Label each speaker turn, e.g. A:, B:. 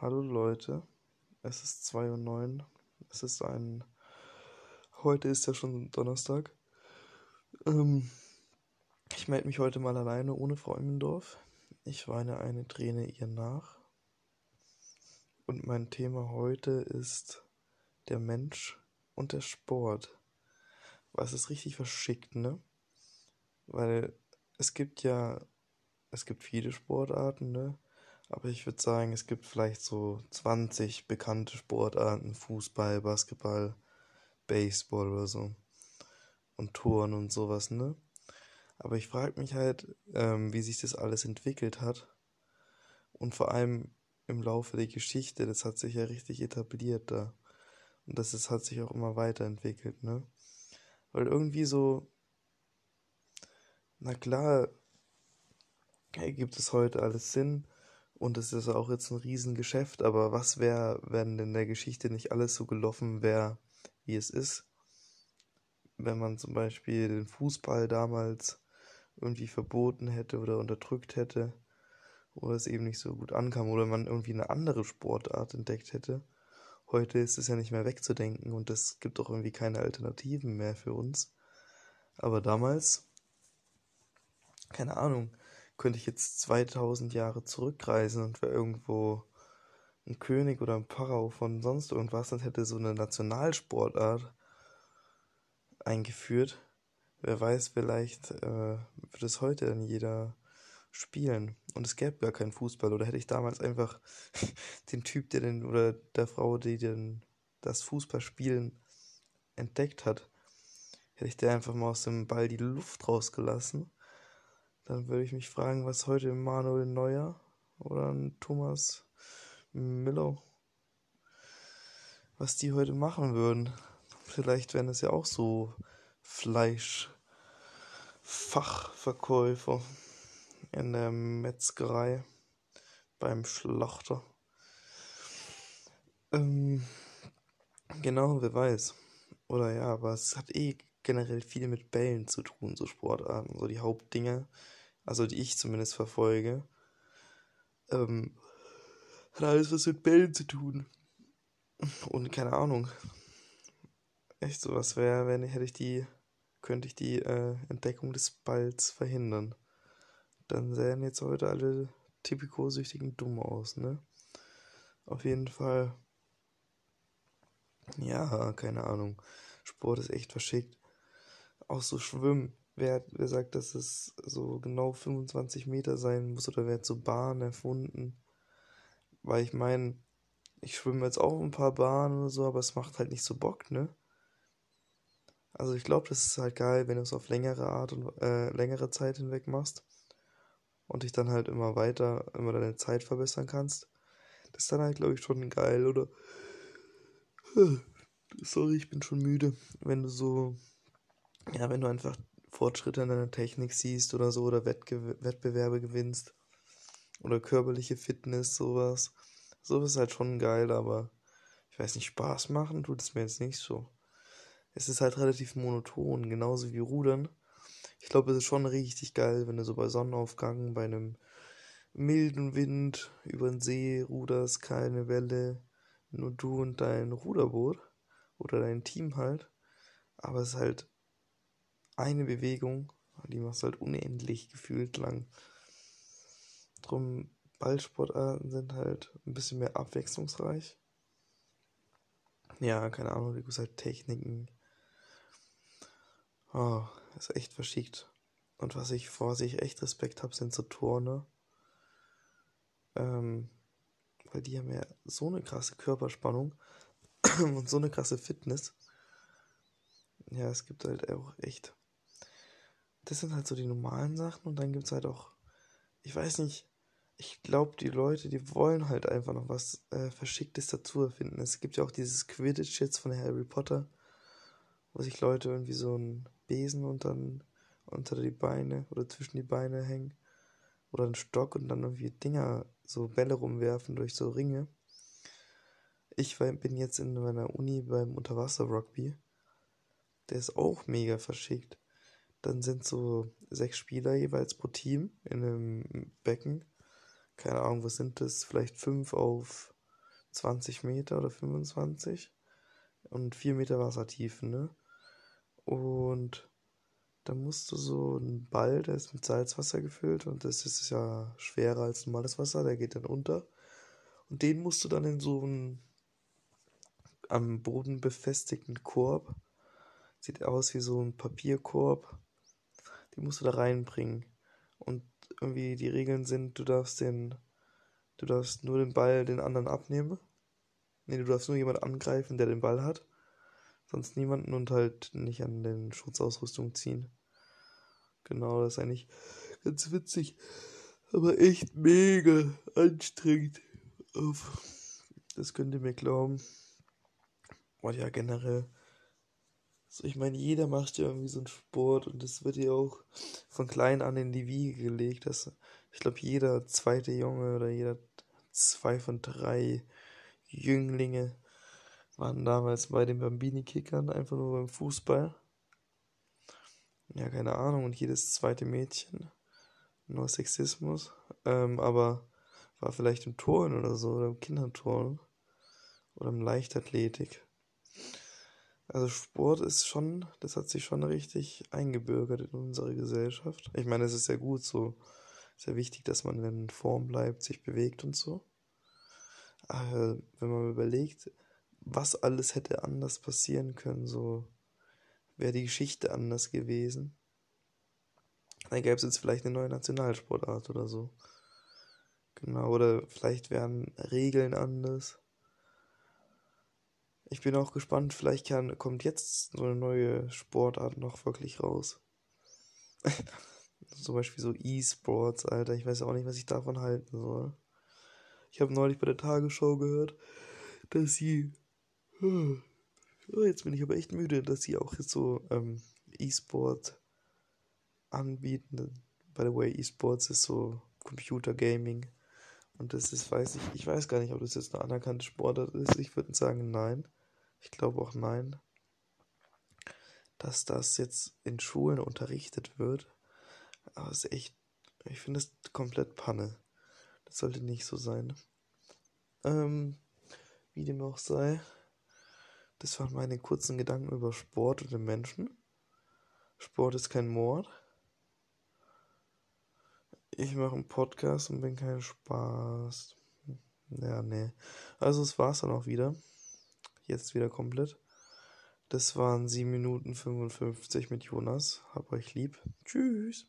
A: Hallo Leute, es ist 2 Uhr 9. Es ist ein. Heute ist ja schon Donnerstag. Ähm, ich melde mich heute mal alleine ohne Frau Immendorf. Ich weine eine Träne ihr nach. Und mein Thema heute ist der Mensch und der Sport. Was ist richtig verschickt, ne? Weil es gibt ja. Es gibt viele Sportarten, ne? Aber ich würde sagen, es gibt vielleicht so 20 bekannte Sportarten. Fußball, Basketball, Baseball oder so. Und Touren und sowas, ne? Aber ich frage mich halt, ähm, wie sich das alles entwickelt hat. Und vor allem im Laufe der Geschichte, das hat sich ja richtig etabliert da. Und das ist, hat sich auch immer weiterentwickelt, ne? Weil irgendwie so, na klar, gibt es heute alles Sinn und es ist auch jetzt ein Riesengeschäft, aber was wäre, wenn in der Geschichte nicht alles so gelaufen wäre, wie es ist? Wenn man zum Beispiel den Fußball damals irgendwie verboten hätte oder unterdrückt hätte oder es eben nicht so gut ankam oder man irgendwie eine andere Sportart entdeckt hätte. Heute ist es ja nicht mehr wegzudenken und es gibt auch irgendwie keine Alternativen mehr für uns. Aber damals, keine Ahnung, könnte ich jetzt 2000 Jahre zurückreisen und wäre irgendwo ein König oder ein Pharao von sonst irgendwas und hätte so eine Nationalsportart eingeführt. Wer weiß, vielleicht äh, wird es heute dann jeder spielen. Und es gäbe gar keinen Fußball. Oder hätte ich damals einfach den Typ, der den oder der Frau, die den das Fußballspielen entdeckt hat, hätte ich der einfach mal aus dem Ball die Luft rausgelassen dann würde ich mich fragen, was heute Manuel Neuer oder Thomas Miller, was die heute machen würden. Vielleicht wären es ja auch so Fleischfachverkäufer in der Metzgerei beim Schlachter. Ähm, genau, wer weiß. Oder ja, aber es hat eh generell viel mit Bällen zu tun, so Sportarten, so die Hauptdinge also die ich zumindest verfolge, ähm, hat alles was mit Bällen zu tun. Und keine Ahnung. Echt so, was wäre, wenn ich, hätte ich die, könnte ich die äh, Entdeckung des Balls verhindern. Dann sähen jetzt heute alle Typico-Süchtigen dumm aus, ne? Auf jeden Fall. Ja, keine Ahnung. Sport ist echt verschickt. Auch so Schwimmen. Wer, wer sagt, dass es so genau 25 Meter sein muss oder wer hat so Bahnen erfunden? Weil ich meine, ich schwimme jetzt auch ein paar Bahnen oder so, aber es macht halt nicht so Bock, ne? Also ich glaube, das ist halt geil, wenn du es auf längere Art und äh, längere Zeit hinweg machst und dich dann halt immer weiter, immer deine Zeit verbessern kannst. Das ist dann halt, glaube ich, schon geil, oder? Sorry, ich bin schon müde. Wenn du so, ja, wenn du einfach Fortschritte in deiner Technik siehst oder so oder Wettge Wettbewerbe gewinnst oder körperliche Fitness, sowas. Sowas ist halt schon geil, aber ich weiß nicht, Spaß machen tut es mir jetzt nicht so. Es ist halt relativ monoton, genauso wie Rudern. Ich glaube, es ist schon richtig geil, wenn du so bei Sonnenaufgang, bei einem milden Wind über den See ruderst, keine Welle, nur du und dein Ruderboot oder dein Team halt. Aber es ist halt eine Bewegung, die machst du halt unendlich gefühlt lang. Drum, Ballsportarten sind halt ein bisschen mehr abwechslungsreich. Ja, keine Ahnung, du gibt halt Techniken. Oh, ist echt verschickt. Und was ich vor sich echt Respekt habe, sind so Turne. Ähm, weil die haben ja so eine krasse Körperspannung und so eine krasse Fitness. Ja, es gibt halt auch echt das sind halt so die normalen Sachen und dann gibt es halt auch, ich weiß nicht, ich glaube, die Leute, die wollen halt einfach noch was äh, Verschicktes dazu erfinden. Es gibt ja auch dieses Quidditch jetzt von Harry Potter, wo sich Leute irgendwie so einen Besen und dann unter die Beine oder zwischen die Beine hängen oder einen Stock und dann irgendwie Dinger, so Bälle rumwerfen durch so Ringe. Ich bin jetzt in meiner Uni beim Unterwasser-Rugby. Der ist auch mega verschickt. Dann sind so sechs Spieler jeweils pro Team in einem Becken. Keine Ahnung, was sind das? Vielleicht fünf auf 20 Meter oder 25 und 4 Meter Wassertiefen, ne? Und da musst du so einen Ball, der ist mit Salzwasser gefüllt und das ist ja schwerer als normales Wasser, der geht dann unter. Und den musst du dann in so einen am Boden befestigten Korb, sieht aus wie so ein Papierkorb, den musst du da reinbringen. Und irgendwie die Regeln sind, du darfst den, du darfst nur den Ball den anderen abnehmen. Nee, du darfst nur jemand angreifen, der den Ball hat. Sonst niemanden und halt nicht an den Schutzausrüstung ziehen. Genau, das ist eigentlich ganz witzig. Aber echt mega anstrengend. Das könnt ihr mir glauben. Und ja, generell. So, ich meine, jeder macht ja irgendwie so einen Sport und das wird ja auch von klein an in die Wiege gelegt. Dass, ich glaube, jeder zweite Junge oder jeder zwei von drei Jünglinge waren damals bei den Bambini-Kickern, einfach nur beim Fußball. Ja, keine Ahnung, und jedes zweite Mädchen. Nur Sexismus. Ähm, aber war vielleicht im Turnen oder so, oder im Kinderturnen. Oder im Leichtathletik. Also Sport ist schon, das hat sich schon richtig eingebürgert in unsere Gesellschaft. Ich meine, es ist sehr gut so. Sehr wichtig, dass man in Form bleibt, sich bewegt und so. Aber wenn man überlegt, was alles hätte anders passieren können, so wäre die Geschichte anders gewesen. Dann gäbe es jetzt vielleicht eine neue Nationalsportart oder so. Genau, oder vielleicht wären Regeln anders. Ich bin auch gespannt, vielleicht kann, kommt jetzt so eine neue Sportart noch wirklich raus. Zum Beispiel so E-Sports, Alter. Ich weiß auch nicht, was ich davon halten soll. Ich habe neulich bei der Tagesschau gehört, dass sie Oh, jetzt bin ich aber echt müde, dass sie auch jetzt so ähm, E-Sport anbieten. By the way, E-Sports ist so Computer Gaming. Und das ist, weiß ich, ich weiß gar nicht, ob das jetzt eine anerkannte Sportart ist. Ich würde sagen, nein. Ich glaube auch nein. Dass das jetzt in Schulen unterrichtet wird. Aber es ist echt, ich finde es komplett Panne. Das sollte nicht so sein. Ähm, wie dem auch sei. Das waren meine kurzen Gedanken über Sport und den Menschen. Sport ist kein Mord. Ich mache einen Podcast und bin kein Spaß. Ja, nee. Also es war's dann auch wieder. Jetzt wieder komplett. Das waren 7 Minuten 55 mit Jonas. Hab euch lieb. Tschüss.